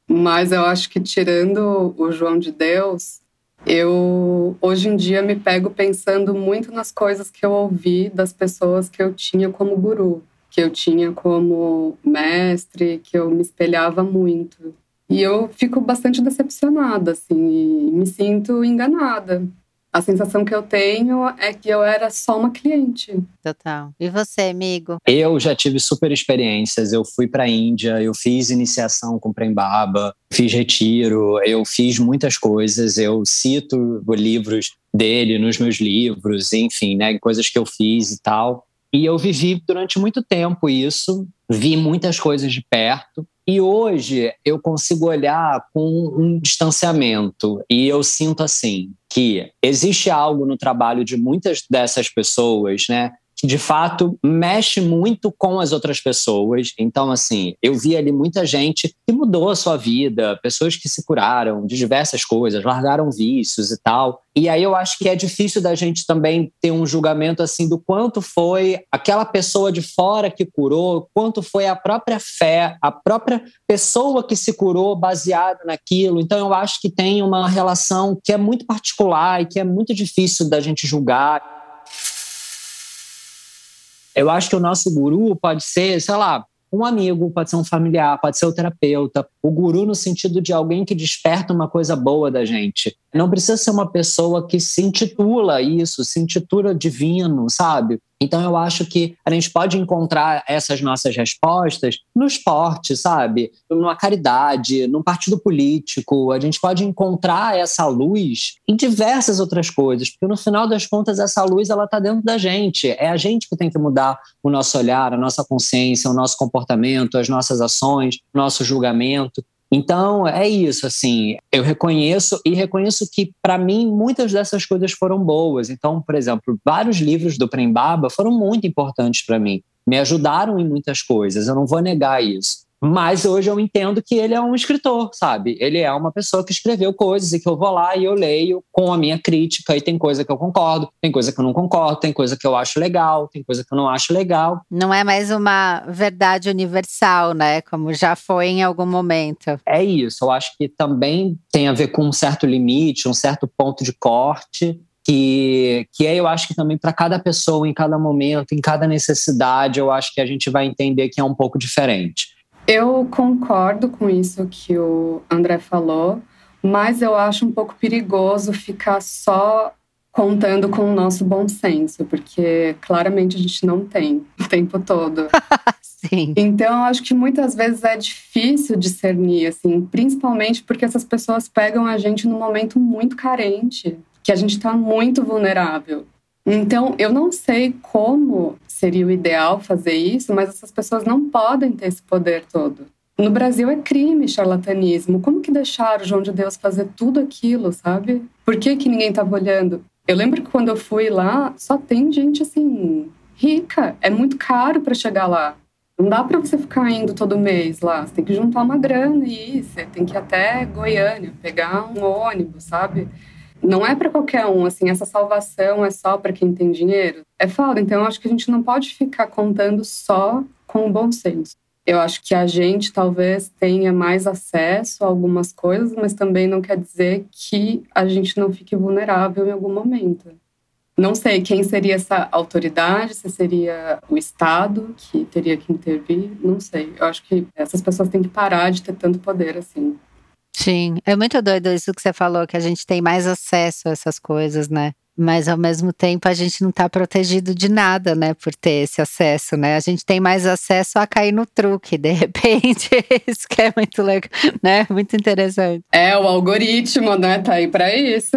Mas eu acho que tirando o João de Deus, eu hoje em dia me pego pensando muito nas coisas que eu ouvi das pessoas que eu tinha como guru, que eu tinha como mestre, que eu me espelhava muito. E eu fico bastante decepcionada, assim, e me sinto enganada a sensação que eu tenho é que eu era só uma cliente. Total. E você, amigo? Eu já tive super experiências. Eu fui para a Índia, eu fiz iniciação com Prembaba, fiz retiro, eu fiz muitas coisas. Eu cito livros dele nos meus livros, enfim, né, coisas que eu fiz e tal. E eu vivi durante muito tempo isso, vi muitas coisas de perto. E hoje eu consigo olhar com um distanciamento e eu sinto assim que existe algo no trabalho de muitas dessas pessoas, né, de fato mexe muito com as outras pessoas. Então, assim, eu vi ali muita gente que mudou a sua vida, pessoas que se curaram de diversas coisas, largaram vícios e tal. E aí eu acho que é difícil da gente também ter um julgamento assim do quanto foi aquela pessoa de fora que curou, quanto foi a própria fé, a própria pessoa que se curou baseada naquilo. Então eu acho que tem uma relação que é muito particular e que é muito difícil da gente julgar. Eu acho que o nosso guru pode ser, sei lá, um amigo, pode ser um familiar, pode ser o terapeuta. O guru no sentido de alguém que desperta uma coisa boa da gente. Não precisa ser uma pessoa que se intitula isso, se intitula divino, sabe? Então eu acho que a gente pode encontrar essas nossas respostas no esporte, sabe? Numa caridade, num partido político. A gente pode encontrar essa luz em diversas outras coisas, porque no final das contas essa luz ela está dentro da gente. É a gente que tem que mudar o nosso olhar, a nossa consciência, o nosso comportamento, as nossas ações, o nosso julgamento. Então, é isso, assim, eu reconheço e reconheço que, para mim, muitas dessas coisas foram boas. Então, por exemplo, vários livros do Prembaba foram muito importantes para mim, me ajudaram em muitas coisas, eu não vou negar isso. Mas hoje eu entendo que ele é um escritor, sabe? Ele é uma pessoa que escreveu coisas e que eu vou lá e eu leio com a minha crítica e tem coisa que eu concordo, tem coisa que eu não concordo, tem coisa que eu acho legal, tem coisa que eu não acho legal. Não é mais uma verdade universal, né? Como já foi em algum momento. É isso. Eu acho que também tem a ver com um certo limite, um certo ponto de corte que, que é, eu acho que também para cada pessoa, em cada momento, em cada necessidade, eu acho que a gente vai entender que é um pouco diferente. Eu concordo com isso que o André falou, mas eu acho um pouco perigoso ficar só contando com o nosso bom senso, porque claramente a gente não tem o tempo todo. Sim. Então, eu acho que muitas vezes é difícil discernir, assim, principalmente porque essas pessoas pegam a gente num momento muito carente, que a gente está muito vulnerável. Então, eu não sei como seria o ideal fazer isso, mas essas pessoas não podem ter esse poder todo. No Brasil é crime charlatanismo. Como que deixaram o João de Deus fazer tudo aquilo, sabe? Por que, que ninguém estava olhando? Eu lembro que quando eu fui lá, só tem gente assim, rica. É muito caro para chegar lá. Não dá para você ficar indo todo mês lá. Você tem que juntar uma grana e ir. Você tem que ir até Goiânia, pegar um ônibus, sabe? Não é para qualquer um, assim, essa salvação é só para quem tem dinheiro. É foda, então eu acho que a gente não pode ficar contando só com o bom senso. Eu acho que a gente talvez tenha mais acesso a algumas coisas, mas também não quer dizer que a gente não fique vulnerável em algum momento. Não sei quem seria essa autoridade, se seria o Estado que teria que intervir, não sei. Eu acho que essas pessoas têm que parar de ter tanto poder assim. Sim, é muito doido isso que você falou, que a gente tem mais acesso a essas coisas, né? Mas ao mesmo tempo a gente não está protegido de nada, né, por ter esse acesso, né? A gente tem mais acesso a cair no truque, de repente. isso que é muito legal, né? Muito interessante. É, o algoritmo, né? Tá aí para isso.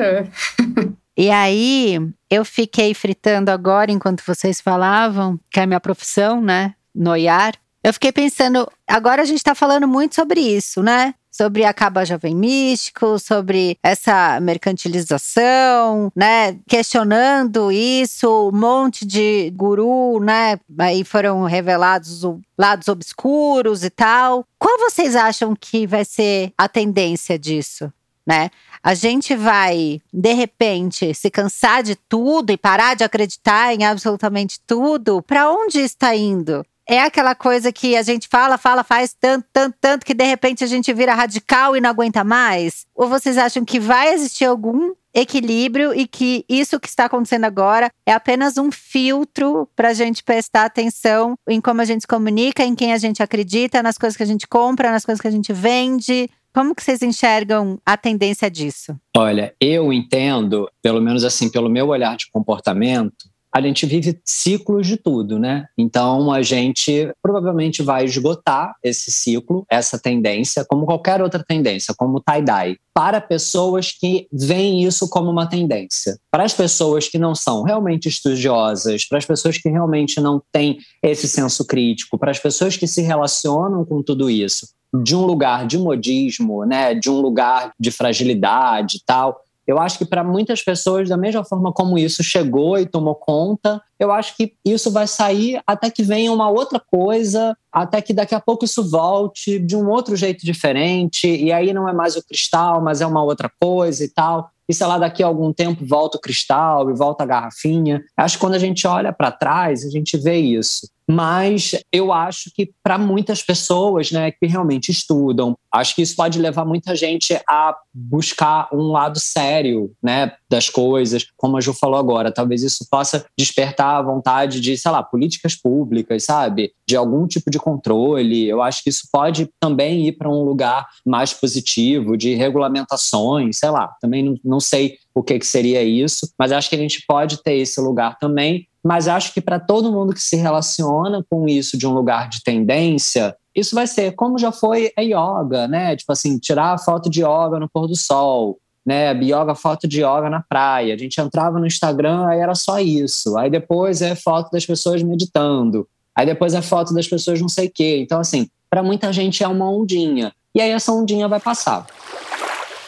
e aí, eu fiquei fritando agora enquanto vocês falavam, que é a minha profissão, né? Noiar. Eu fiquei pensando, agora a gente está falando muito sobre isso, né? Sobre Acaba Jovem Místico, sobre essa mercantilização, né? Questionando isso, um monte de guru, né? Aí foram revelados lados obscuros e tal. Qual vocês acham que vai ser a tendência disso? Né? A gente vai, de repente, se cansar de tudo e parar de acreditar em absolutamente tudo. Para onde está indo? É aquela coisa que a gente fala, fala, faz tanto, tanto, tanto que de repente a gente vira radical e não aguenta mais? Ou vocês acham que vai existir algum equilíbrio e que isso que está acontecendo agora é apenas um filtro para a gente prestar atenção em como a gente se comunica, em quem a gente acredita, nas coisas que a gente compra, nas coisas que a gente vende? Como que vocês enxergam a tendência disso? Olha, eu entendo, pelo menos assim, pelo meu olhar de comportamento, a gente vive ciclos de tudo, né? Então a gente provavelmente vai esgotar esse ciclo, essa tendência, como qualquer outra tendência, como o tie-dye, para pessoas que veem isso como uma tendência. Para as pessoas que não são realmente estudiosas, para as pessoas que realmente não têm esse senso crítico, para as pessoas que se relacionam com tudo isso de um lugar de modismo, né, de um lugar de fragilidade e tal, eu acho que para muitas pessoas, da mesma forma como isso chegou e tomou conta, eu acho que isso vai sair até que venha uma outra coisa, até que daqui a pouco isso volte de um outro jeito diferente, e aí não é mais o cristal, mas é uma outra coisa e tal. E sei lá, daqui a algum tempo volta o cristal e volta a garrafinha. Acho que quando a gente olha para trás, a gente vê isso mas eu acho que para muitas pessoas, né, que realmente estudam, acho que isso pode levar muita gente a buscar um lado sério, né, das coisas, como a Ju falou agora, talvez isso possa despertar a vontade de, sei lá, políticas públicas, sabe, de algum tipo de controle. Eu acho que isso pode também ir para um lugar mais positivo, de regulamentações, sei lá. Também não, não sei o que, que seria isso, mas acho que a gente pode ter esse lugar também mas acho que para todo mundo que se relaciona com isso de um lugar de tendência, isso vai ser como já foi a yoga, né? Tipo assim, tirar a foto de yoga no pôr do sol, né? Yoga, foto de yoga na praia. A gente entrava no Instagram, aí era só isso. Aí depois é foto das pessoas meditando. Aí depois é foto das pessoas não sei o quê. Então, assim, para muita gente é uma ondinha. E aí essa ondinha vai passar.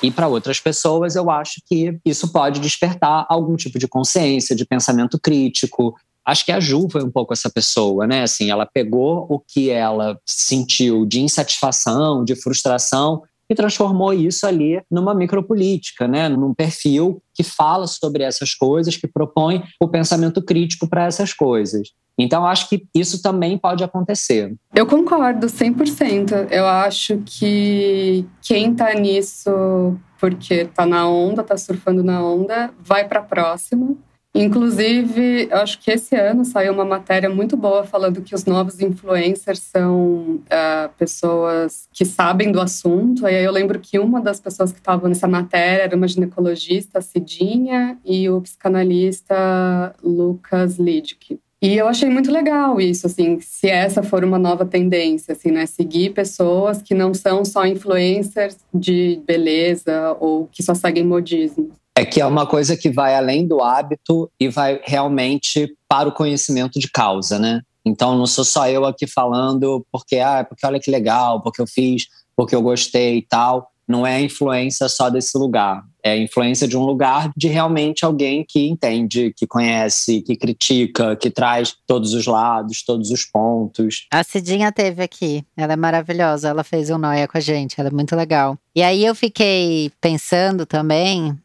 E para outras pessoas, eu acho que isso pode despertar algum tipo de consciência, de pensamento crítico. Acho que a Ju foi um pouco essa pessoa, né? Assim, ela pegou o que ela sentiu de insatisfação, de frustração e transformou isso ali numa micropolítica, né? num perfil que fala sobre essas coisas, que propõe o pensamento crítico para essas coisas. Então, acho que isso também pode acontecer. Eu concordo 100%. Eu acho que quem está nisso porque está na onda, está surfando na onda, vai para a próxima. Inclusive, eu acho que esse ano saiu uma matéria muito boa falando que os novos influencers são uh, pessoas que sabem do assunto. E aí eu lembro que uma das pessoas que estavam nessa matéria era uma ginecologista, Cidinha, e o psicanalista Lucas Lidick. E eu achei muito legal isso, assim, se essa for uma nova tendência, assim, né? Seguir pessoas que não são só influencers de beleza ou que só seguem modismo. É que é uma coisa que vai além do hábito e vai realmente para o conhecimento de causa, né? Então não sou só eu aqui falando porque ah, porque olha que legal, porque eu fiz, porque eu gostei e tal. Não é a influência só desse lugar. É a influência de um lugar de realmente alguém que entende, que conhece, que critica, que traz todos os lados, todos os pontos. A Cidinha teve aqui. Ela é maravilhosa. Ela fez um noia com a gente. Ela é muito legal. E aí eu fiquei pensando também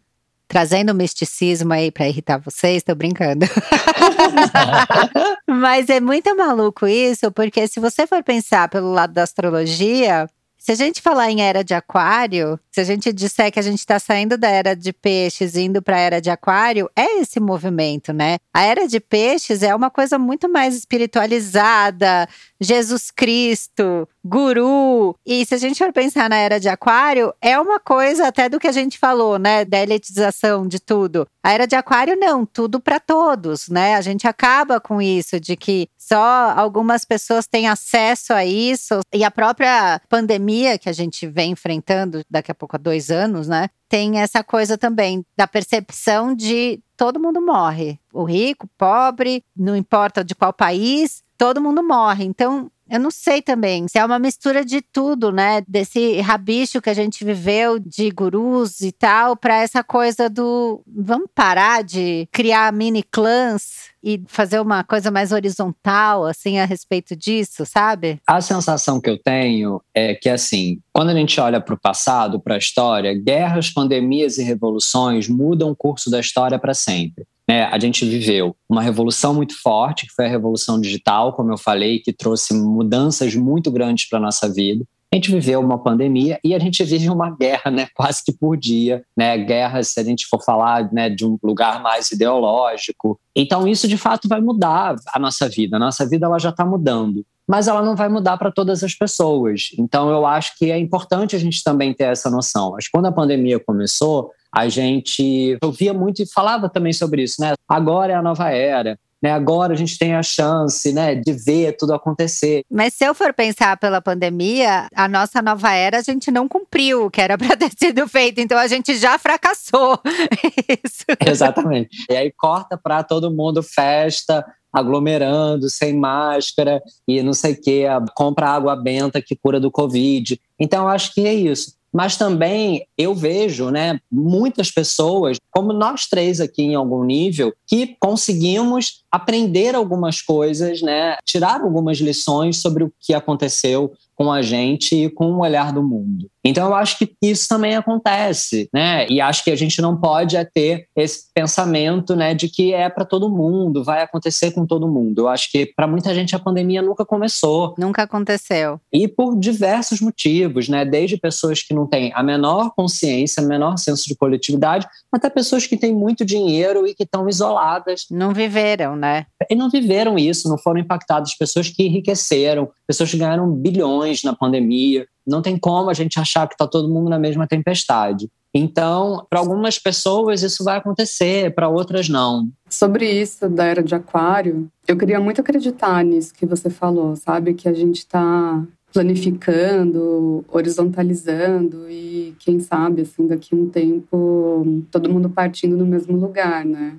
trazendo misticismo aí para irritar vocês, tô brincando. Mas é muito maluco isso, porque se você for pensar pelo lado da astrologia, se a gente falar em era de aquário, se a gente disser que a gente está saindo da era de peixes indo para a era de aquário, é esse movimento, né? A era de peixes é uma coisa muito mais espiritualizada, Jesus Cristo, guru. E se a gente for pensar na era de aquário, é uma coisa até do que a gente falou, né, da elitização de tudo. A era de aquário não, tudo para todos, né? A gente acaba com isso de que só algumas pessoas têm acesso a isso e a própria pandemia que a gente vem enfrentando daqui a pouco há dois anos, né? Tem essa coisa também da percepção de todo mundo morre. O rico, o pobre, não importa de qual país, todo mundo morre. Então, Eu não sei também se é uma mistura de tudo, né? Desse rabicho que a gente viveu de gurus e tal, para essa coisa do vamos parar de criar mini clãs e fazer uma coisa mais horizontal, assim, a respeito disso, sabe? A sensação que eu tenho é que, assim, quando a gente olha para o passado, para a história, guerras, pandemias e revoluções mudam o curso da história para sempre. Né, a gente viveu uma revolução muito forte, que foi a revolução digital, como eu falei, que trouxe mudanças muito grandes para a nossa vida. A gente viveu uma pandemia e a gente vive uma guerra, né, quase que por dia, né, guerra se a gente for falar, né, de um lugar mais ideológico. Então isso de fato vai mudar a nossa vida. A nossa vida ela já está mudando, mas ela não vai mudar para todas as pessoas. Então eu acho que é importante a gente também ter essa noção. Mas quando a pandemia começou, a gente ouvia muito e falava também sobre isso, né? Agora é a nova era. Né, agora a gente tem a chance né, de ver tudo acontecer. Mas se eu for pensar pela pandemia, a nossa nova era a gente não cumpriu o que era para ter sido feito, então a gente já fracassou. Isso. Exatamente. E aí corta para todo mundo festa, aglomerando, sem máscara e não sei o que, compra água benta que cura do Covid. Então, eu acho que é isso mas também eu vejo né, muitas pessoas, como nós três aqui em algum nível, que conseguimos aprender algumas coisas, né, tirar algumas lições sobre o que aconteceu com a gente e com o olhar do mundo. Então eu acho que isso também acontece, né? E acho que a gente não pode é ter esse pensamento, né, de que é para todo mundo, vai acontecer com todo mundo. Eu acho que para muita gente a pandemia nunca começou. Nunca aconteceu. E por diversos motivos, né? Desde pessoas que não têm a menor consciência, menor senso de coletividade, até pessoas que têm muito dinheiro e que estão isoladas. Não viveram, né? E não viveram isso, não foram impactadas pessoas que enriqueceram, pessoas que ganharam bilhões na pandemia. Não tem como a gente achar que está todo mundo na mesma tempestade. Então, para algumas pessoas isso vai acontecer, para outras não. Sobre isso da era de Aquário, eu queria muito acreditar nisso que você falou, sabe? Que a gente está planificando, horizontalizando e quem sabe assim daqui a um tempo todo mundo partindo no mesmo lugar, né?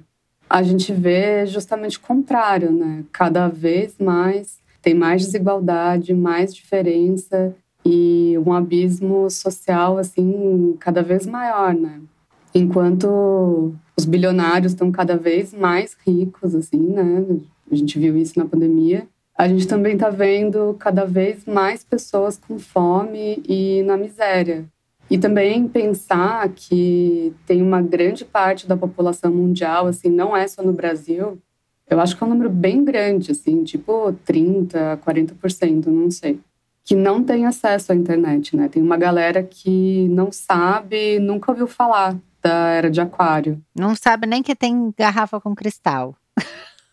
A gente vê justamente o contrário, né? Cada vez mais tem mais desigualdade, mais diferença e um abismo social assim cada vez maior, né? Enquanto os bilionários estão cada vez mais ricos, assim, né? A gente viu isso na pandemia. A gente também está vendo cada vez mais pessoas com fome e na miséria. E também pensar que tem uma grande parte da população mundial, assim, não é só no Brasil, eu acho que é um número bem grande, assim, tipo 30, 40%, não sei, que não tem acesso à internet, né? Tem uma galera que não sabe, nunca ouviu falar da era de aquário. Não sabe nem que tem garrafa com cristal.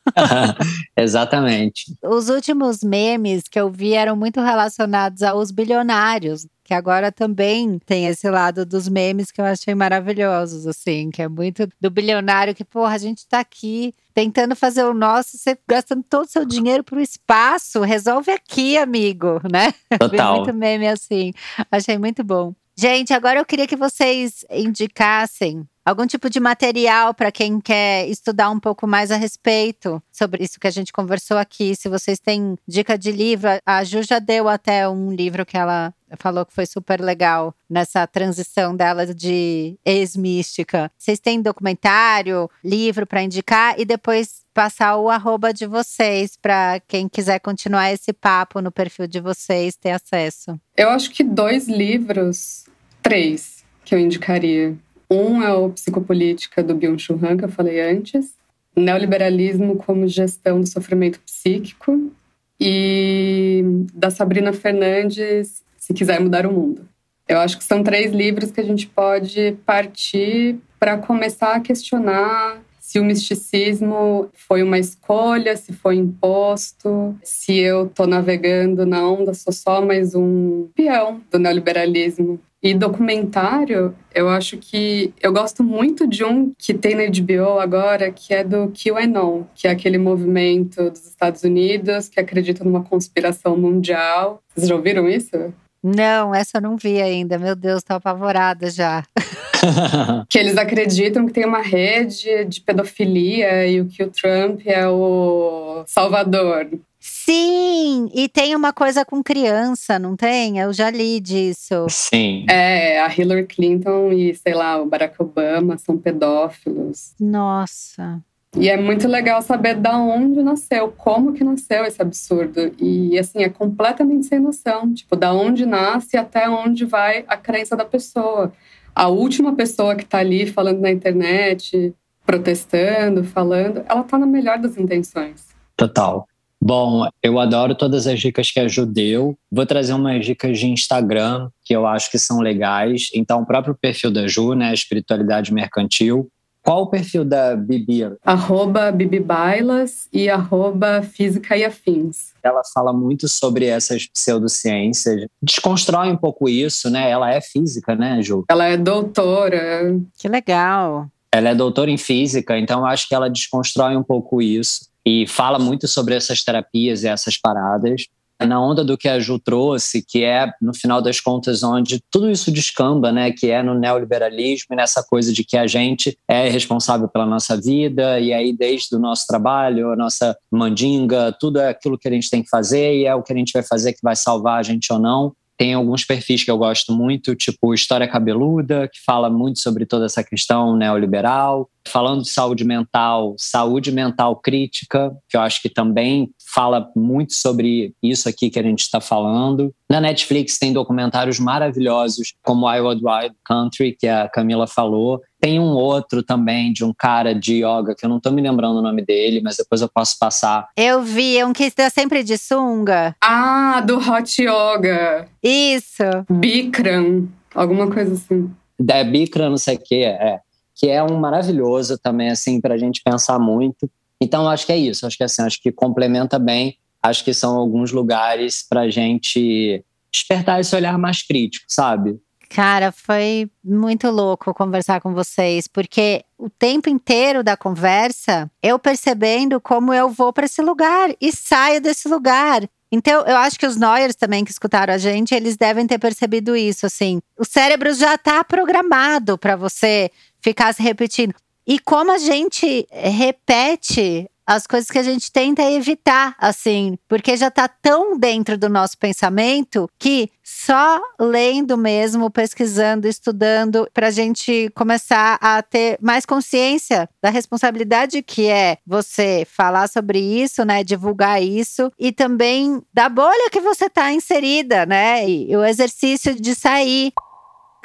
Exatamente. Os últimos memes que eu vi eram muito relacionados aos bilionários, que agora também tem esse lado dos memes que eu achei maravilhosos, assim, que é muito do bilionário que, porra, a gente tá aqui tentando fazer o nosso, você gastando todo o seu dinheiro pro espaço, resolve aqui, amigo, né? Total. muito meme assim, achei muito bom. Gente, agora eu queria que vocês indicassem algum tipo de material para quem quer estudar um pouco mais a respeito sobre isso que a gente conversou aqui. Se vocês têm dica de livro, a Ju já deu até um livro que ela falou que foi super legal nessa transição dela de ex-mística. Vocês têm documentário, livro para indicar e depois passar o arroba de vocês para quem quiser continuar esse papo no perfil de vocês ter acesso. Eu acho que dois livros, três, que eu indicaria. Um é o Psicopolítica do Byung-Chul Han, que eu falei antes. Neoliberalismo como gestão do sofrimento psíquico. E da Sabrina Fernandes, Se Quiser Mudar o Mundo. Eu acho que são três livros que a gente pode partir para começar a questionar se o misticismo foi uma escolha, se foi imposto, se eu estou navegando na onda, sou só mais um peão do neoliberalismo. E documentário, eu acho que eu gosto muito de um que tem na HBO agora, que é do QAnon, que é aquele movimento dos Estados Unidos que acredita numa conspiração mundial. Vocês já ouviram isso? Não, essa eu não vi ainda. Meu Deus, tô apavorada já. que eles acreditam que tem uma rede de pedofilia e o que o Trump é o salvador. Sim, e tem uma coisa com criança, não tem? Eu já li disso. Sim. É, a Hillary Clinton e, sei lá, o Barack Obama são pedófilos. Nossa. E é muito legal saber da onde nasceu, como que nasceu esse absurdo. E assim, é completamente sem noção, tipo, da onde nasce até onde vai a crença da pessoa. A última pessoa que tá ali falando na internet, protestando, falando, ela tá na melhor das intenções. Total. Bom, eu adoro todas as dicas que a Ju deu. Vou trazer umas dicas de Instagram que eu acho que são legais. Então, o próprio perfil da Ju, né, Espiritualidade Mercantil. Qual o perfil da Bibi? Arroba Bibi Bailas e arroba Física e Afins. Ela fala muito sobre essas pseudociências, desconstrói um pouco isso, né? Ela é física, né, Ju? Ela é doutora. Que legal. Ela é doutora em física, então eu acho que ela desconstrói um pouco isso e fala muito sobre essas terapias e essas paradas. Na onda do que a Ju trouxe, que é, no final das contas, onde tudo isso descamba, né? Que é no neoliberalismo e nessa coisa de que a gente é responsável pela nossa vida, e aí, desde o nosso trabalho, a nossa mandinga, tudo é aquilo que a gente tem que fazer e é o que a gente vai fazer que vai salvar a gente ou não. Tem alguns perfis que eu gosto muito, tipo História Cabeluda, que fala muito sobre toda essa questão neoliberal. Falando de saúde mental, saúde mental crítica, que eu acho que também fala muito sobre isso aqui que a gente está falando. Na Netflix tem documentários maravilhosos, como Wild Wild Country, que a Camila falou. Tem um outro também de um cara de yoga, que eu não estou me lembrando o nome dele, mas depois eu posso passar. Eu vi, um que está sempre de sunga. Ah, do Hot Yoga. Isso. Bikram, alguma coisa assim. É Bikram, não sei o que, é que é um maravilhoso também, assim, para a gente pensar muito. Então, acho que é isso. Acho que assim, acho que complementa bem. Acho que são alguns lugares para a gente despertar esse olhar mais crítico, sabe? Cara, foi muito louco conversar com vocês, porque o tempo inteiro da conversa, eu percebendo como eu vou para esse lugar e saio desse lugar. Então, eu acho que os Noyers também que escutaram a gente, eles devem ter percebido isso, assim. O cérebro já está programado para você ficar se repetindo. E como a gente repete as coisas que a gente tenta evitar, assim, porque já tá tão dentro do nosso pensamento que só lendo mesmo, pesquisando, estudando, para a gente começar a ter mais consciência da responsabilidade que é você falar sobre isso, né, divulgar isso e também da bolha que você tá inserida, né, e o exercício de sair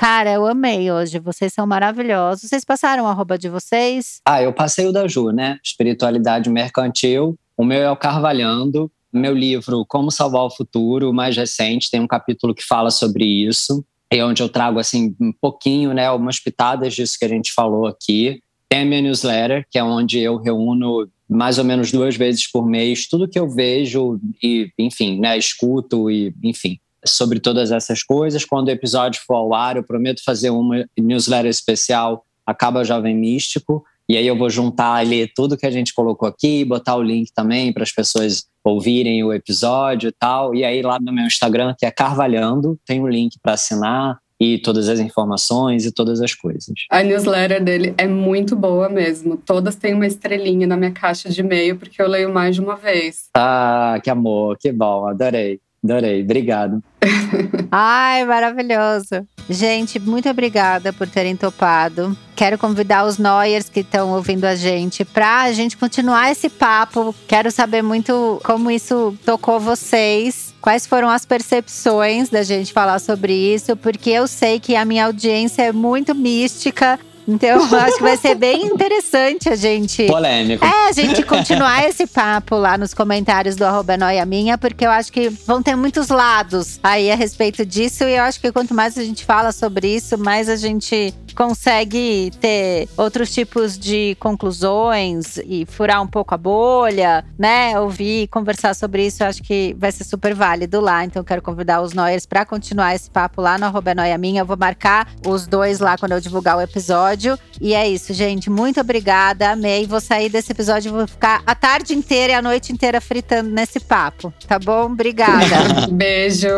Cara, eu amei hoje. Vocês são maravilhosos. Vocês passaram o arroba de vocês? Ah, eu passei o da Ju, né? Espiritualidade mercantil. O meu é o Carvalhando. Meu livro, Como Salvar o Futuro, mais recente, tem um capítulo que fala sobre isso. É onde eu trago, assim, um pouquinho, né? Umas pitadas disso que a gente falou aqui. Tem a minha newsletter, que é onde eu reúno mais ou menos duas vezes por mês tudo que eu vejo e, enfim, né? Escuto e, enfim sobre todas essas coisas. Quando o episódio for ao ar, eu prometo fazer uma newsletter especial Acaba Jovem Místico. E aí eu vou juntar ali tudo que a gente colocou aqui, botar o link também para as pessoas ouvirem o episódio e tal. E aí lá no meu Instagram, que é Carvalhando, tem um link para assinar e todas as informações e todas as coisas. A newsletter dele é muito boa mesmo. Todas têm uma estrelinha na minha caixa de e-mail, porque eu leio mais de uma vez. Ah, que amor, que bom, adorei. Adorei, obrigado. Ai, maravilhoso. Gente, muito obrigada por terem topado. Quero convidar os Noyers que estão ouvindo a gente para a gente continuar esse papo. Quero saber muito como isso tocou vocês. Quais foram as percepções da gente falar sobre isso? Porque eu sei que a minha audiência é muito mística então, acho que vai ser bem interessante a gente. Polêmico. É, a gente continuar esse papo lá nos comentários do arroba Noia Minha, porque eu acho que vão ter muitos lados aí a respeito disso. E eu acho que quanto mais a gente fala sobre isso, mais a gente consegue ter outros tipos de conclusões e furar um pouco a bolha, né? Ouvir, conversar sobre isso, eu acho que vai ser super válido lá. Então, quero convidar os Noyers para continuar esse papo lá no arroba Noia Minha. Eu vou marcar os dois lá quando eu divulgar o episódio. E é isso, gente. Muito obrigada. Amei. Vou sair desse episódio e vou ficar a tarde inteira e a noite inteira fritando nesse papo. Tá bom? Obrigada. Beijo.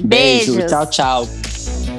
Beijo. Tchau, tchau.